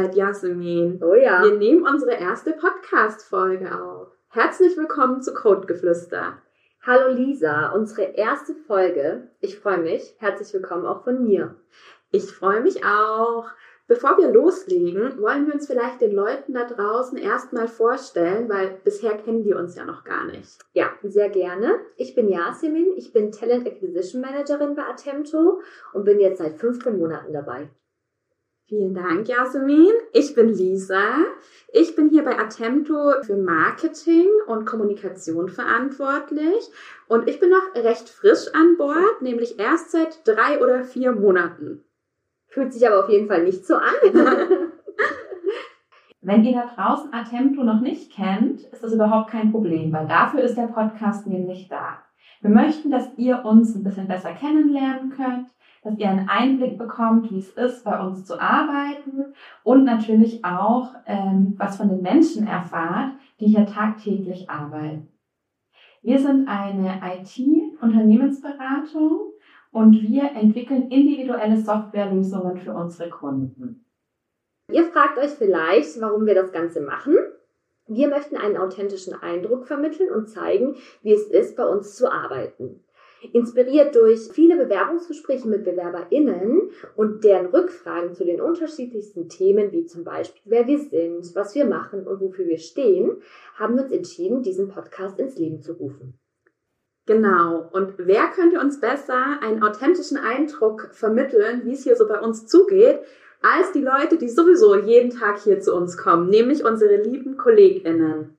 Soweit, Jasmin. Oh ja. Wir nehmen unsere erste Podcast-Folge auf. Herzlich willkommen zu Codegeflüster. Hallo Lisa, unsere erste Folge. Ich freue mich. Herzlich willkommen auch von mir. Ich freue mich auch. Bevor wir loslegen, wollen wir uns vielleicht den Leuten da draußen erstmal vorstellen, weil bisher kennen die uns ja noch gar nicht. Ja, sehr gerne. Ich bin Yasemin, ich bin Talent Acquisition Managerin bei Attempto und bin jetzt seit 15 Monaten dabei. Vielen Dank, Jasmin. Ich bin Lisa. Ich bin hier bei Attempto für Marketing und Kommunikation verantwortlich. Und ich bin noch recht frisch an Bord, nämlich erst seit drei oder vier Monaten. Fühlt sich aber auf jeden Fall nicht so an. Wenn ihr da draußen Attempto noch nicht kennt, ist das überhaupt kein Problem, weil dafür ist der Podcast nämlich da. Wir möchten, dass ihr uns ein bisschen besser kennenlernen könnt, dass ihr einen Einblick bekommt, wie es ist, bei uns zu arbeiten und natürlich auch ähm, was von den Menschen erfahrt, die hier tagtäglich arbeiten. Wir sind eine IT-Unternehmensberatung und wir entwickeln individuelle Softwarelösungen für unsere Kunden. Ihr fragt euch vielleicht, warum wir das Ganze machen. Wir möchten einen authentischen Eindruck vermitteln und zeigen, wie es ist, bei uns zu arbeiten. Inspiriert durch viele Bewerbungsgespräche mit BewerberInnen und deren Rückfragen zu den unterschiedlichsten Themen, wie zum Beispiel, wer wir sind, was wir machen und wofür wir stehen, haben wir uns entschieden, diesen Podcast ins Leben zu rufen. Genau. Und wer könnte uns besser einen authentischen Eindruck vermitteln, wie es hier so bei uns zugeht, als die Leute, die sowieso jeden Tag hier zu uns kommen, nämlich unsere lieben KollegInnen.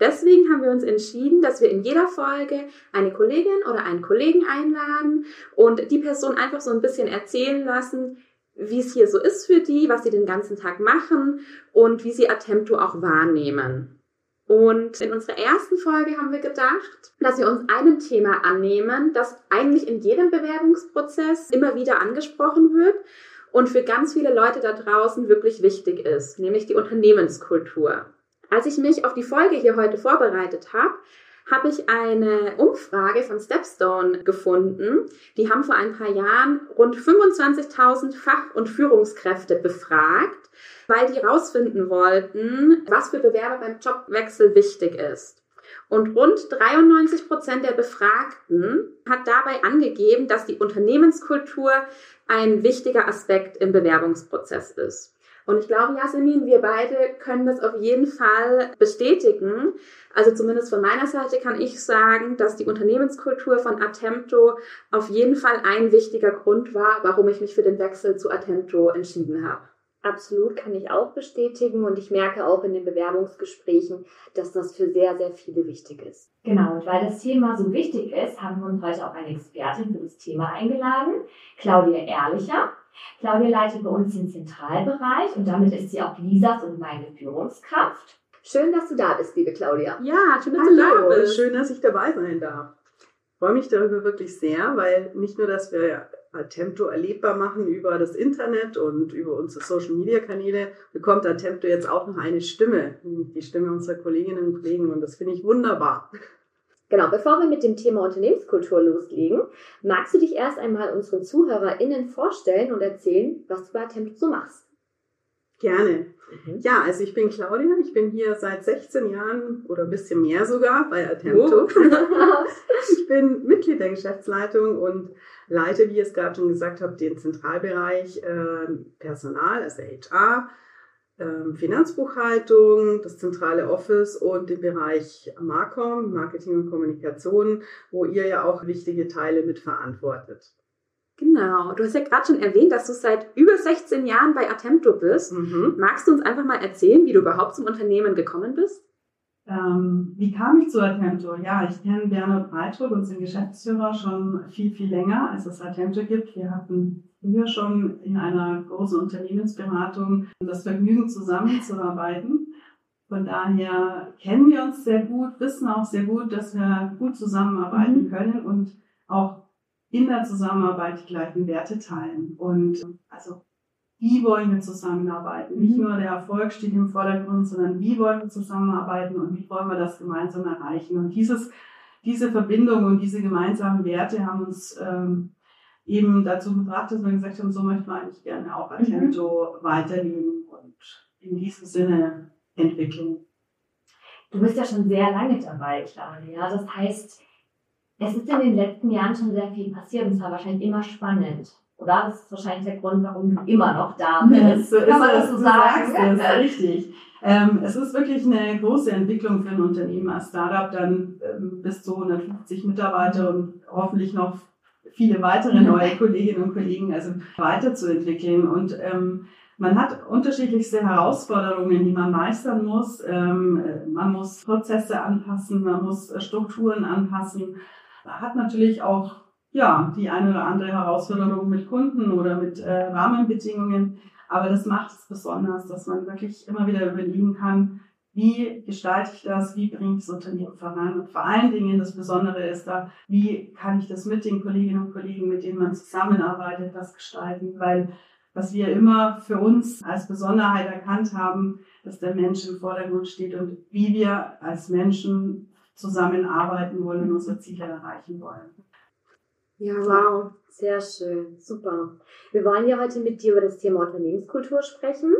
Deswegen haben wir uns entschieden, dass wir in jeder Folge eine Kollegin oder einen Kollegen einladen und die Person einfach so ein bisschen erzählen lassen, wie es hier so ist für die, was sie den ganzen Tag machen und wie sie Attempto auch wahrnehmen. Und in unserer ersten Folge haben wir gedacht, dass wir uns einem Thema annehmen, das eigentlich in jedem Bewerbungsprozess immer wieder angesprochen wird und für ganz viele Leute da draußen wirklich wichtig ist, nämlich die Unternehmenskultur. Als ich mich auf die Folge hier heute vorbereitet habe, habe ich eine Umfrage von Stepstone gefunden. Die haben vor ein paar Jahren rund 25.000 Fach- und Führungskräfte befragt, weil die herausfinden wollten, was für Bewerber beim Jobwechsel wichtig ist. Und rund 93 Prozent der Befragten hat dabei angegeben, dass die Unternehmenskultur ein wichtiger Aspekt im Bewerbungsprozess ist. Und ich glaube, Jasmin, wir beide können das auf jeden Fall bestätigen. Also zumindest von meiner Seite kann ich sagen, dass die Unternehmenskultur von Attempto auf jeden Fall ein wichtiger Grund war, warum ich mich für den Wechsel zu Attempto entschieden habe. Absolut kann ich auch bestätigen und ich merke auch in den Bewerbungsgesprächen, dass das für sehr, sehr viele wichtig ist. Genau, und weil das Thema so wichtig ist, haben wir uns heute auch eine Expertin für das Thema eingeladen, Claudia Ehrlicher. Claudia leitet bei uns den Zentralbereich und damit ist sie auch Lisas und meine Führungskraft. Schön, dass du da bist, liebe Claudia. Ja, schön, dass Hallo, du da bist. schön, dass ich dabei sein darf. Ich freue mich darüber wirklich sehr, weil nicht nur, dass wir Attempto erlebbar machen über das Internet und über unsere Social Media Kanäle, bekommt Attempto jetzt auch noch eine Stimme, die Stimme unserer Kolleginnen und Kollegen und das finde ich wunderbar. Genau, bevor wir mit dem Thema Unternehmenskultur loslegen, magst du dich erst einmal unseren ZuhörerInnen vorstellen und erzählen, was du bei Attempto so machst? Gerne. Mhm. Ja, also ich bin Claudia, ich bin hier seit 16 Jahren oder ein bisschen mehr sogar bei Attempto. ich bin Mitglied der Geschäftsleitung und leite, wie ihr es gerade schon gesagt habt, den Zentralbereich äh, Personal, also HR, Finanzbuchhaltung, das zentrale Office und den Bereich Marcom, Marketing und Kommunikation, wo ihr ja auch wichtige Teile mitverantwortet. Genau. Du hast ja gerade schon erwähnt, dass du seit über 16 Jahren bei Attempto bist. Mhm. Magst du uns einfach mal erzählen, wie du überhaupt zum Unternehmen gekommen bist? Ähm, wie kam ich zu Attempto? Ja, ich kenne Bernhard Breitruck, unseren Geschäftsführer, schon viel, viel länger, als es Attempto gibt. Wir hatten früher schon in einer großen Unternehmensberatung das Vergnügen, zusammenzuarbeiten. Von daher kennen wir uns sehr gut, wissen auch sehr gut, dass wir gut zusammenarbeiten können und auch in der Zusammenarbeit die gleichen Werte teilen. Und also wie wollen wir zusammenarbeiten? Nicht nur der Erfolg steht im Vordergrund, sondern wie wollen wir zusammenarbeiten und wie wollen wir das gemeinsam erreichen? Und dieses, diese Verbindung und diese gemeinsamen Werte haben uns ähm, eben dazu gebracht, dass wir gesagt haben, so möchten wir eigentlich gerne auch Atento mhm. weiterleben und in diesem Sinne entwickeln. Du bist ja schon sehr lange dabei, Claudia. Das heißt, es ist in den letzten Jahren schon sehr viel passiert und es war wahrscheinlich immer spannend. Oder? Das ist wahrscheinlich der Grund, warum du immer noch da bist. so Kann man das so sagen? Das ist richtig. Ähm, es ist wirklich eine große Entwicklung für ein Unternehmen als Startup, dann ähm, bis zu 150 Mitarbeiter und hoffentlich noch viele weitere neue Kolleginnen und Kollegen also weiterzuentwickeln. Und ähm, man hat unterschiedlichste Herausforderungen, die man meistern muss. Ähm, man muss Prozesse anpassen, man muss Strukturen anpassen. Man hat natürlich auch ja, die eine oder andere Herausforderung mit Kunden oder mit äh, Rahmenbedingungen. Aber das macht es besonders, dass man wirklich immer wieder überlegen kann, wie gestalte ich das, wie bringe ich das Unternehmen voran. Und vor allen Dingen das Besondere ist da, wie kann ich das mit den Kolleginnen und Kollegen, mit denen man zusammenarbeitet, das gestalten. Weil was wir immer für uns als Besonderheit erkannt haben, dass der Mensch im Vordergrund steht und wie wir als Menschen zusammenarbeiten wollen und unsere Ziele erreichen wollen. Ja, wow, sehr schön, super. Wir wollen ja heute mit dir über das Thema Unternehmenskultur sprechen.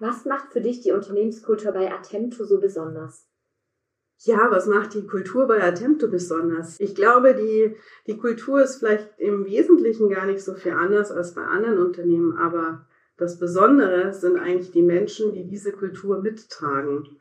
Was macht für dich die Unternehmenskultur bei Attempto so besonders? Ja, was macht die Kultur bei Attempto besonders? Ich glaube, die, die Kultur ist vielleicht im Wesentlichen gar nicht so viel anders als bei anderen Unternehmen, aber das Besondere sind eigentlich die Menschen, die diese Kultur mittragen.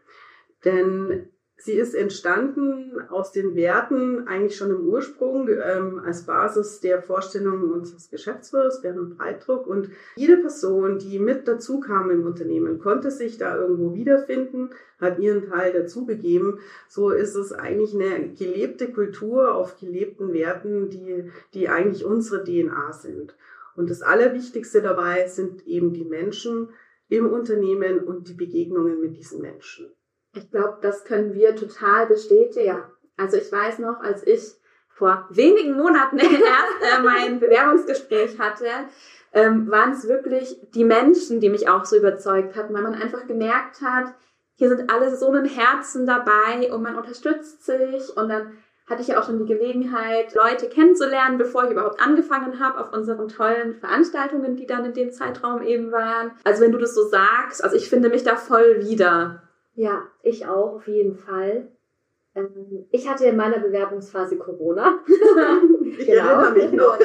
Denn Sie ist entstanden aus den Werten eigentlich schon im Ursprung ähm, als Basis der Vorstellungen unseres Geschäftsführers, Bernd Breitdruck. Und jede Person, die mit dazu kam im Unternehmen, konnte sich da irgendwo wiederfinden, hat ihren Teil dazugegeben. So ist es eigentlich eine gelebte Kultur auf gelebten Werten, die, die eigentlich unsere DNA sind. Und das Allerwichtigste dabei sind eben die Menschen im Unternehmen und die Begegnungen mit diesen Menschen. Ich glaube, das können wir total bestätigen. Also ich weiß noch, als ich vor wenigen Monaten erst äh, mein Bewerbungsgespräch hatte, ähm, waren es wirklich die Menschen, die mich auch so überzeugt hatten, weil man einfach gemerkt hat, hier sind alle so ein Herzen dabei und man unterstützt sich und dann hatte ich ja auch schon die Gelegenheit, Leute kennenzulernen, bevor ich überhaupt angefangen habe auf unseren tollen Veranstaltungen, die dann in dem Zeitraum eben waren. Also wenn du das so sagst, also ich finde mich da voll wieder. Ja, ich auch, auf jeden Fall. Ähm, ich hatte in meiner Bewerbungsphase Corona. ich genau. erinnere mich noch.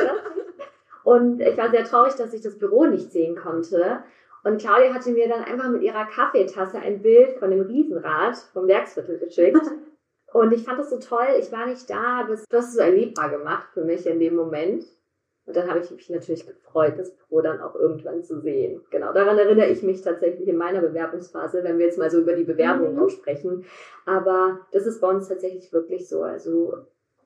Und ich war sehr traurig, dass ich das Büro nicht sehen konnte. Und Claudia hatte mir dann einfach mit ihrer Kaffeetasse ein Bild von dem Riesenrad vom Werksviertel geschickt. Und ich fand das so toll. Ich war nicht da, aber das ist so erlebbar gemacht für mich in dem Moment. Und dann habe ich mich natürlich gefreut, das Büro dann auch irgendwann zu sehen. Genau, daran erinnere ich mich tatsächlich in meiner Bewerbungsphase, wenn wir jetzt mal so über die Bewerbung mhm. aussprechen. Aber das ist bei uns tatsächlich wirklich so. Also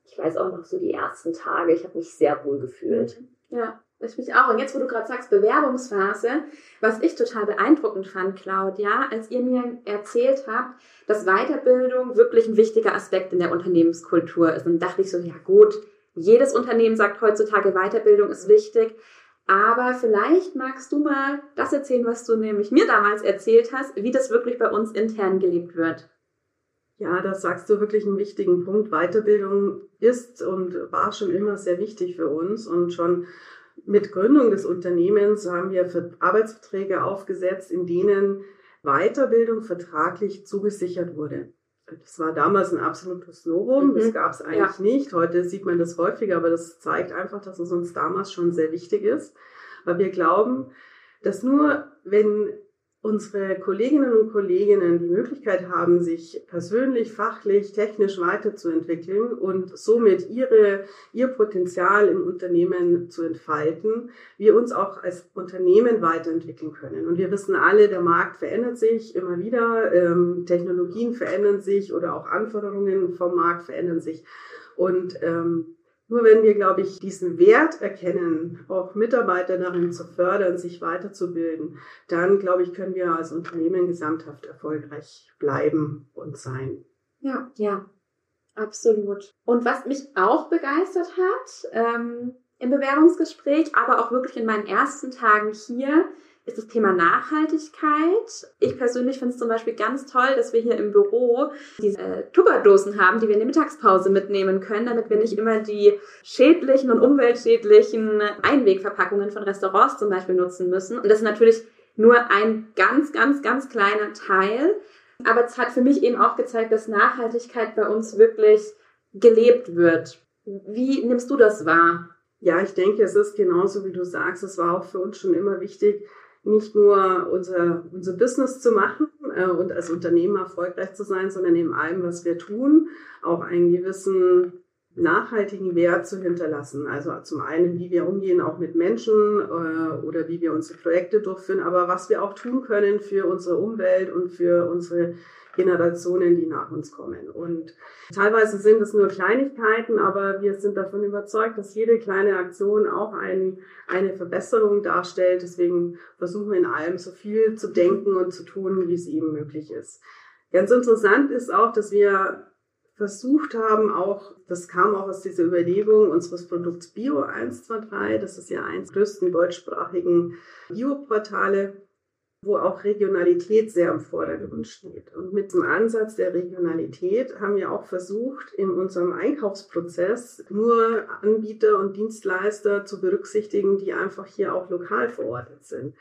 ich weiß auch noch so die ersten Tage, ich habe mich sehr wohl gefühlt. Ja, ich mich auch. Und jetzt, wo du gerade sagst, Bewerbungsphase, was ich total beeindruckend fand, Claudia, als ihr mir erzählt habt, dass Weiterbildung wirklich ein wichtiger Aspekt in der Unternehmenskultur ist. Und dachte ich so, ja gut, jedes Unternehmen sagt heutzutage, Weiterbildung ist wichtig. Aber vielleicht magst du mal das erzählen, was du nämlich mir damals erzählt hast, wie das wirklich bei uns intern gelebt wird. Ja, da sagst du wirklich einen wichtigen Punkt. Weiterbildung ist und war schon immer sehr wichtig für uns und schon mit Gründung des Unternehmens haben wir Arbeitsverträge aufgesetzt, in denen Weiterbildung vertraglich zugesichert wurde. Das war damals ein absolutes Novum. Mhm. Das gab es eigentlich ja. nicht. Heute sieht man das häufiger, aber das zeigt einfach, dass es uns damals schon sehr wichtig ist. Weil wir glauben, dass nur wenn unsere Kolleginnen und Kollegen die Möglichkeit haben, sich persönlich, fachlich, technisch weiterzuentwickeln und somit ihre, ihr Potenzial im Unternehmen zu entfalten, wir uns auch als Unternehmen weiterentwickeln können. Und wir wissen alle, der Markt verändert sich immer wieder, ähm, Technologien verändern sich oder auch Anforderungen vom Markt verändern sich. Und ähm, nur wenn wir, glaube ich, diesen Wert erkennen, auch Mitarbeiter darin zu fördern, sich weiterzubilden, dann, glaube ich, können wir als Unternehmen gesamthaft erfolgreich bleiben und sein. Ja, ja, absolut. Und was mich auch begeistert hat ähm, im Bewerbungsgespräch, aber auch wirklich in meinen ersten Tagen hier, ist das Thema Nachhaltigkeit. Ich persönlich finde es zum Beispiel ganz toll, dass wir hier im Büro diese äh, Tupperdosen haben, die wir in der Mittagspause mitnehmen können, damit wir nicht immer die schädlichen und umweltschädlichen Einwegverpackungen von Restaurants zum Beispiel nutzen müssen. Und das ist natürlich nur ein ganz, ganz, ganz kleiner Teil. Aber es hat für mich eben auch gezeigt, dass Nachhaltigkeit bei uns wirklich gelebt wird. Wie nimmst du das wahr? Ja, ich denke, es ist genauso, wie du sagst. Es war auch für uns schon immer wichtig, nicht nur unser, unser Business zu machen äh, und als Unternehmer erfolgreich zu sein, sondern in allem, was wir tun, auch einen gewissen nachhaltigen Wert zu hinterlassen. Also zum einen, wie wir umgehen auch mit Menschen äh, oder wie wir unsere Projekte durchführen, aber was wir auch tun können für unsere Umwelt und für unsere Generationen, die nach uns kommen. Und teilweise sind es nur Kleinigkeiten, aber wir sind davon überzeugt, dass jede kleine Aktion auch ein, eine Verbesserung darstellt. Deswegen versuchen wir in allem so viel zu denken und zu tun, wie es eben möglich ist. Ganz interessant ist auch, dass wir versucht haben, auch, das kam auch aus dieser Überlegung unseres Produkts Bio 123, das ist ja eins der größten deutschsprachigen Bioportale, wo auch Regionalität sehr im Vordergrund steht. Und mit dem Ansatz der Regionalität haben wir auch versucht, in unserem Einkaufsprozess nur Anbieter und Dienstleister zu berücksichtigen, die einfach hier auch lokal verortet sind.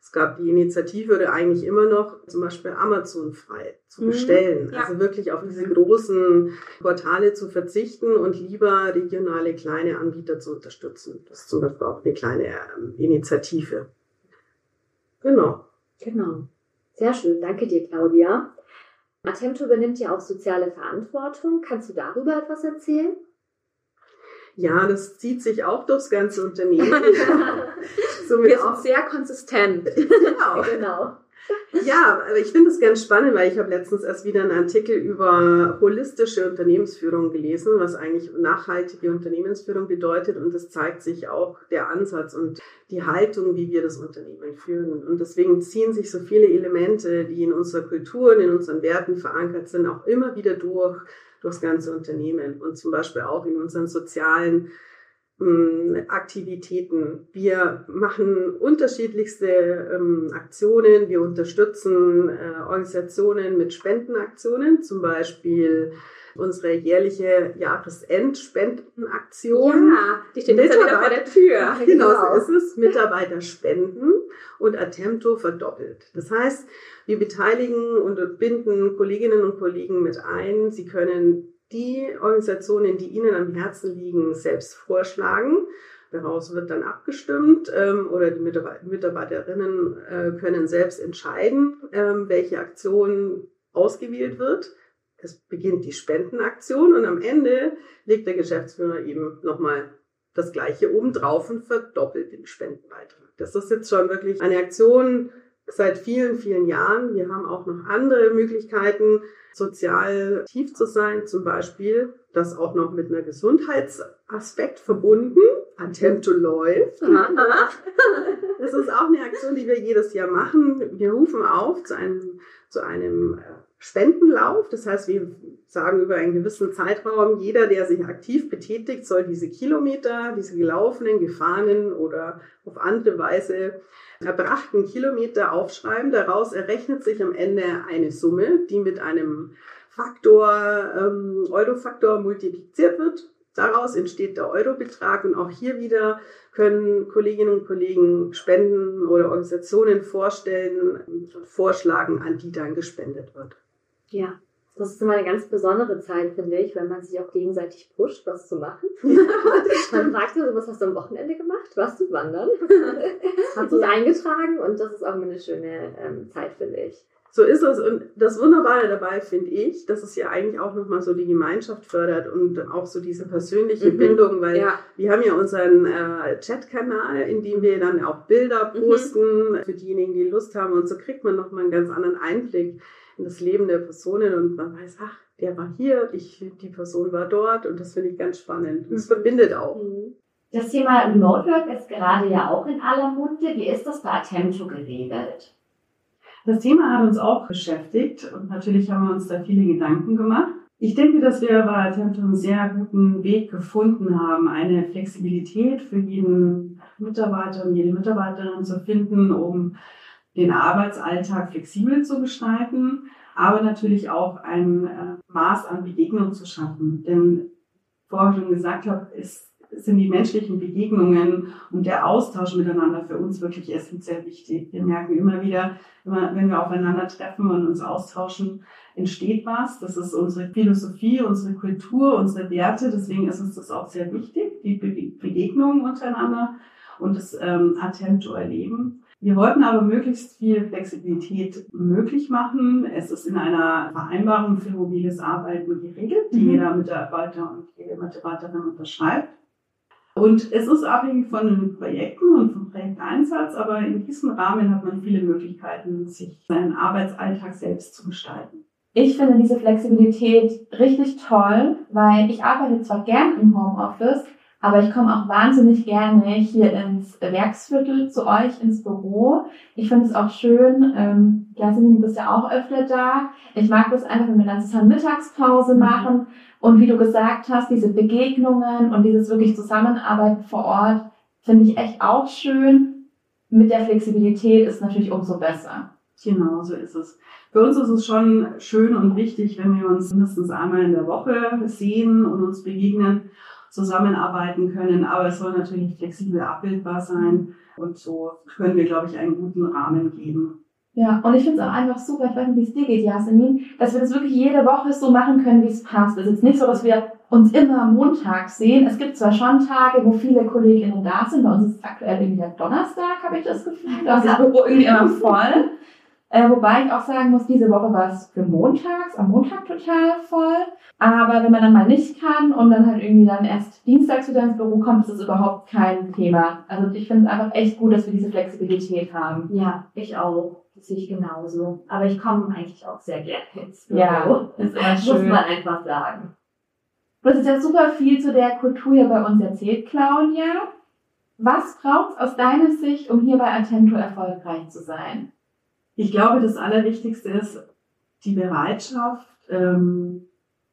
Es gab die Initiative oder eigentlich immer noch zum Beispiel Amazon frei zu mhm. bestellen. Ja. Also wirklich auf diese großen Portale zu verzichten und lieber regionale kleine Anbieter zu unterstützen. Das ist zum Beispiel auch eine kleine ähm, Initiative. Genau. Genau. Sehr schön. Danke dir, Claudia. Attempto übernimmt ja auch soziale Verantwortung. Kannst du darüber etwas erzählen? Ja, das zieht sich auch durchs ganze Unternehmen. Somit Wir sind sehr konsistent. Genau. genau. Ja, aber ich finde es ganz spannend, weil ich habe letztens erst wieder einen Artikel über holistische Unternehmensführung gelesen, was eigentlich nachhaltige Unternehmensführung bedeutet. Und das zeigt sich auch der Ansatz und die Haltung, wie wir das Unternehmen führen. Und deswegen ziehen sich so viele Elemente, die in unserer Kultur und in unseren Werten verankert sind, auch immer wieder durch durchs ganze Unternehmen und zum Beispiel auch in unseren sozialen Aktivitäten. Wir machen unterschiedlichste ähm, Aktionen. Wir unterstützen äh, Organisationen mit Spendenaktionen, zum Beispiel unsere jährliche Jahresendspendenaktion. Ja, die steht jetzt wieder vor der Tür. Genau, genau, so ist es. Mitarbeiter spenden und Attempto verdoppelt. Das heißt, wir beteiligen und binden Kolleginnen und Kollegen mit ein. Sie können die Organisationen, die Ihnen am Herzen liegen, selbst vorschlagen. Daraus wird dann abgestimmt ähm, oder die Mitarbeiterinnen äh, können selbst entscheiden, ähm, welche Aktion ausgewählt wird. Es beginnt die Spendenaktion und am Ende legt der Geschäftsführer eben nochmal das Gleiche oben drauf und verdoppelt den Spendenbeitrag. Das ist jetzt schon wirklich eine Aktion seit vielen, vielen Jahren. Wir haben auch noch andere Möglichkeiten, sozial aktiv zu sein, zum Beispiel das auch noch mit einer Gesundheitsaspekt verbunden. Attempto läuft. das ist auch eine Aktion, die wir jedes Jahr machen. Wir rufen auf zu einem, zu einem äh, Spendenlauf. Das heißt, wir sagen über einen gewissen Zeitraum, jeder, der sich aktiv betätigt, soll diese Kilometer, diese gelaufenen, gefahrenen oder auf andere Weise erbrachten Kilometer aufschreiben. Daraus errechnet sich am Ende eine Summe, die mit einem Faktor, ähm, Eurofaktor multipliziert wird. Daraus entsteht der Eurobetrag und auch hier wieder können Kolleginnen und Kollegen Spenden oder Organisationen vorstellen und vorschlagen, an die dann gespendet wird. Ja, das ist immer eine ganz besondere Zeit, finde ich, wenn man sich auch gegenseitig pusht, was zu machen. man fragt so, was hast du am Wochenende gemacht? Warst du wandern? hast du es eingetragen? Und das ist auch immer eine schöne ähm, Zeit, finde ich. So ist es. Und das Wunderbare dabei finde ich, dass es ja eigentlich auch nochmal so die Gemeinschaft fördert und auch so diese persönliche mhm. Bindung, weil ja. wir haben ja unseren äh, Chat-Kanal, in dem wir dann auch Bilder mhm. posten mhm. für diejenigen, die Lust haben. Und so kriegt man nochmal einen ganz anderen Einblick in das Leben der Personen und man weiß, ach, der war hier, ich, die Person war dort und das finde ich ganz spannend. Das mhm. verbindet auch. Mhm. Das Thema Remote Work ist gerade ja auch in aller Munde. Wie ist das bei Attempto geregelt? Das Thema hat uns auch beschäftigt und natürlich haben wir uns da viele Gedanken gemacht. Ich denke, dass wir bei Attempto einen sehr guten Weg gefunden haben, eine Flexibilität für jeden Mitarbeiter und jede Mitarbeiterin zu finden, um den Arbeitsalltag flexibel zu gestalten, aber natürlich auch ein äh, Maß an Begegnung zu schaffen. Denn vorher schon gesagt habe, ist sind die menschlichen Begegnungen und der Austausch miteinander für uns wirklich essentiell wichtig. Wir merken immer wieder, wenn wir aufeinander treffen und uns austauschen, entsteht was. Das ist unsere Philosophie, unsere Kultur, unsere Werte. Deswegen ist uns das auch sehr wichtig, die Begegnungen untereinander und das ähm, Attempto erleben. Wir wollten aber möglichst viel Flexibilität möglich machen. Es ist in einer Vereinbarung für mobiles Arbeiten geregelt, die mhm. jeder Mitarbeiter und jede Mitarbeiterin unterschreibt. Und es ist abhängig von den Projekten und vom Projekteinsatz, aber in diesem Rahmen hat man viele Möglichkeiten, sich seinen Arbeitsalltag selbst zu gestalten. Ich finde diese Flexibilität richtig toll, weil ich arbeite zwar gern im Homeoffice, aber ich komme auch wahnsinnig gerne hier ins Werksviertel zu euch ins Büro. Ich finde es auch schön, ähm, Jasmin, du bist ja auch öfter da. Ich mag das einfach, wenn wir dann zusammen Mittagspause mhm. machen. Und wie du gesagt hast, diese Begegnungen und dieses wirklich Zusammenarbeiten vor Ort finde ich echt auch schön. Mit der Flexibilität ist natürlich umso besser. Genau, so ist es. Für uns ist es schon schön und wichtig, wenn wir uns mindestens einmal in der Woche sehen und uns begegnen zusammenarbeiten können, aber es soll natürlich flexibel abbildbar sein und so können wir, glaube ich, einen guten Rahmen geben. Ja, und ich finde es auch einfach super, ich weiß nicht, wie es dir geht, Jasmin, dass wir das wirklich jede Woche so machen können, wie es passt. Es ist jetzt nicht so, dass wir uns immer Montag sehen. Es gibt zwar schon Tage, wo viele Kolleginnen da sind. Bei uns ist es aktuell irgendwie Donnerstag, habe ich das Gefühl. Da ist das Büro irgendwie immer voll. Äh, wobei ich auch sagen muss, diese Woche war es für montags, am Montag total voll. Aber wenn man dann mal nicht kann und dann halt irgendwie dann erst dienstags wieder ins Büro kommt, ist das überhaupt kein Thema. Also ich finde es einfach echt gut, dass wir diese Flexibilität haben. Ja, ich auch. Das sehe ich genauso. Aber ich komme eigentlich auch sehr gerne ins Büro. Ja, ist immer schön. Muss man einfach sagen. Du hast jetzt ja super viel zu der Kultur hier bei uns erzählt, Claudia. Was braucht es aus deiner Sicht, um hier bei Attento erfolgreich zu sein? Ich glaube, das Allerwichtigste ist die Bereitschaft, ähm,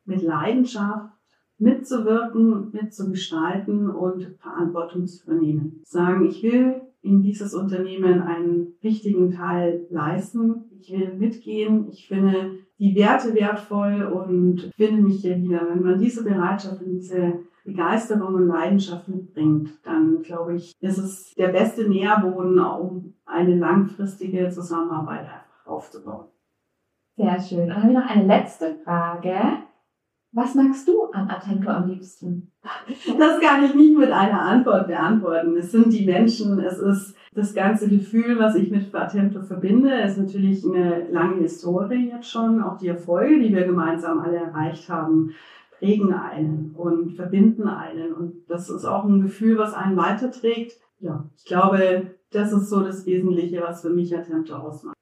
mit Leidenschaft mitzuwirken, mitzugestalten und Verantwortung zu übernehmen. Sagen, ich will in dieses Unternehmen einen wichtigen Teil leisten. Ich will mitgehen. Ich finde die Werte wertvoll und finde mich hier wieder. Wenn man diese Bereitschaft und diese Begeisterung und Leidenschaft mitbringt, dann glaube ich, ist es der beste Nährboden, um eine langfristige Zusammenarbeit aufzubauen. Sehr schön. dann habe ich noch eine letzte Frage. Was magst du an Attento am liebsten? Das kann ich nicht mit einer Antwort beantworten. Es sind die Menschen, es ist das ganze Gefühl, was ich mit Attento verbinde. Es ist natürlich eine lange Historie jetzt schon, auch die Erfolge, die wir gemeinsam alle erreicht haben prägen einen und verbinden einen. Und das ist auch ein Gefühl, was einen weiterträgt. Ja, ich glaube, das ist so das Wesentliche, was für mich Attempte ausmacht.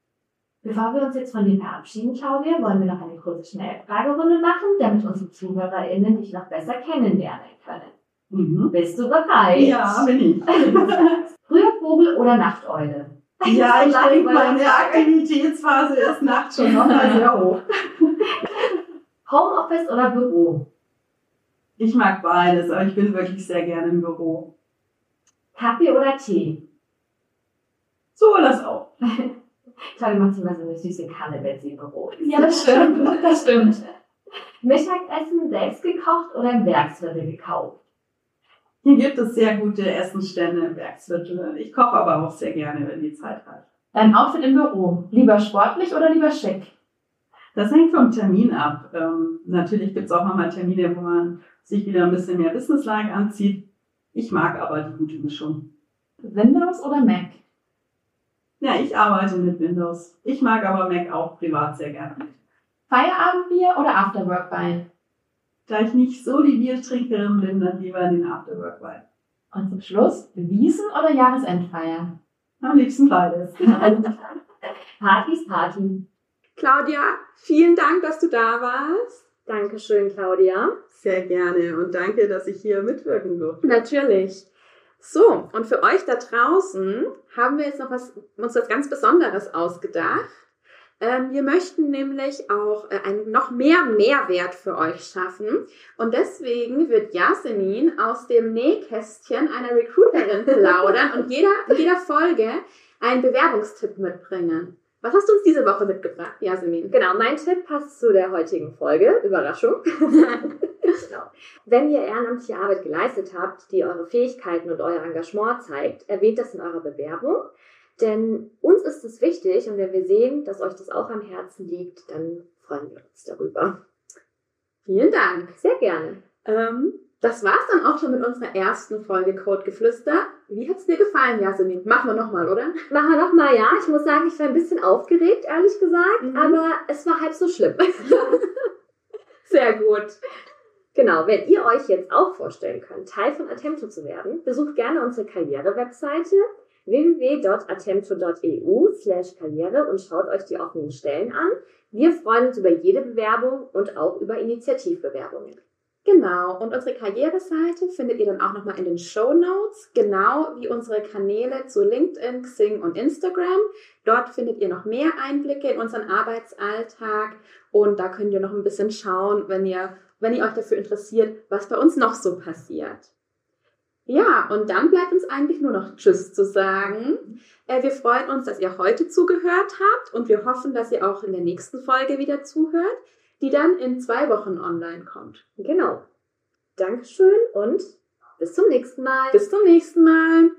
Bevor wir uns jetzt von dir verabschieden, Claudia, wollen wir noch eine kurze Schnellfragerunde machen, damit unsere ZuhörerInnen dich noch besser kennenlernen können. Mhm. Bist du bereit? Ja, bin ich. Früher Vogel oder Nachteule? Ja, ich denke, meine Aktivitätsphase ist nachts schon noch mal sehr hoch. Homeoffice oder Büro? Ich mag beides, aber ich bin wirklich sehr gerne im Büro. Kaffee oder Tee? So, das auch. Toll, macht immer so eine süße Kanne, wenn sie im Büro ist. Ja, das stimmt. Das stimmt. Mittagessen selbst gekocht oder im Werksviertel gekauft? Hier gibt es sehr gute Essensstände im Werksviertel. Ich koche aber auch sehr gerne, wenn die Zeit hat. Dein Outfit im Büro, lieber sportlich oder lieber schick? Das hängt vom Termin ab. Ähm, natürlich gibt es auch nochmal Termine, wo man sich wieder ein bisschen mehr Business-like anzieht. Ich mag aber die gute Mischung. Windows oder Mac? Ja, ich arbeite mit Windows. Ich mag aber Mac auch privat sehr gerne. Feierabendbier oder Afterwork-Wein? Da ich nicht so die Biertrinkerin bin, dann lieber den Afterwork-Wein. Und zum Schluss, Wiesen oder Jahresendfeier? Am liebsten beides. Partys, Party. Claudia, vielen Dank, dass du da warst. Dankeschön, Claudia. Sehr gerne und danke, dass ich hier mitwirken durfte. Natürlich. So, und für euch da draußen haben wir jetzt noch was, uns was ganz Besonderes ausgedacht. Ähm, wir möchten nämlich auch äh, ein, noch mehr Mehrwert für euch schaffen. Und deswegen wird Yasemin aus dem Nähkästchen einer Recruiterin plaudern und jeder, in jeder Folge einen Bewerbungstipp mitbringen. Was hast du uns diese Woche mitgebracht, Yasemin? Genau, mein Tipp passt zu der heutigen Folge. Überraschung. genau. Wenn ihr ehrenamtliche Arbeit geleistet habt, die eure Fähigkeiten und euer Engagement zeigt, erwähnt das in eurer Bewerbung. Denn uns ist es wichtig und wenn wir sehen, dass euch das auch am Herzen liegt, dann freuen wir uns darüber. Vielen Dank. Sehr gerne. Ähm, das war's dann auch schon mit unserer ersten Folge Code Geflüster. Wie hat's dir gefallen, Jasmin? Machen wir nochmal, oder? Machen wir nochmal, ja. Ich muss sagen, ich war ein bisschen aufgeregt, ehrlich gesagt, Mhm. aber es war halb so schlimm. Sehr gut. Genau, wenn ihr euch jetzt auch vorstellen könnt, Teil von Attempto zu werden, besucht gerne unsere Karriere-Webseite www.attempto.eu slash karriere und schaut euch die offenen Stellen an. Wir freuen uns über jede Bewerbung und auch über Initiativbewerbungen. Genau, und unsere Karriereseite findet ihr dann auch nochmal in den Show Notes, genau wie unsere Kanäle zu LinkedIn, Xing und Instagram. Dort findet ihr noch mehr Einblicke in unseren Arbeitsalltag und da könnt ihr noch ein bisschen schauen, wenn ihr, wenn ihr euch dafür interessiert, was bei uns noch so passiert. Ja, und dann bleibt uns eigentlich nur noch Tschüss zu sagen. Äh, wir freuen uns, dass ihr heute zugehört habt und wir hoffen, dass ihr auch in der nächsten Folge wieder zuhört, die dann in zwei Wochen online kommt. Genau. Dankeschön und bis zum nächsten Mal. Bis zum nächsten Mal.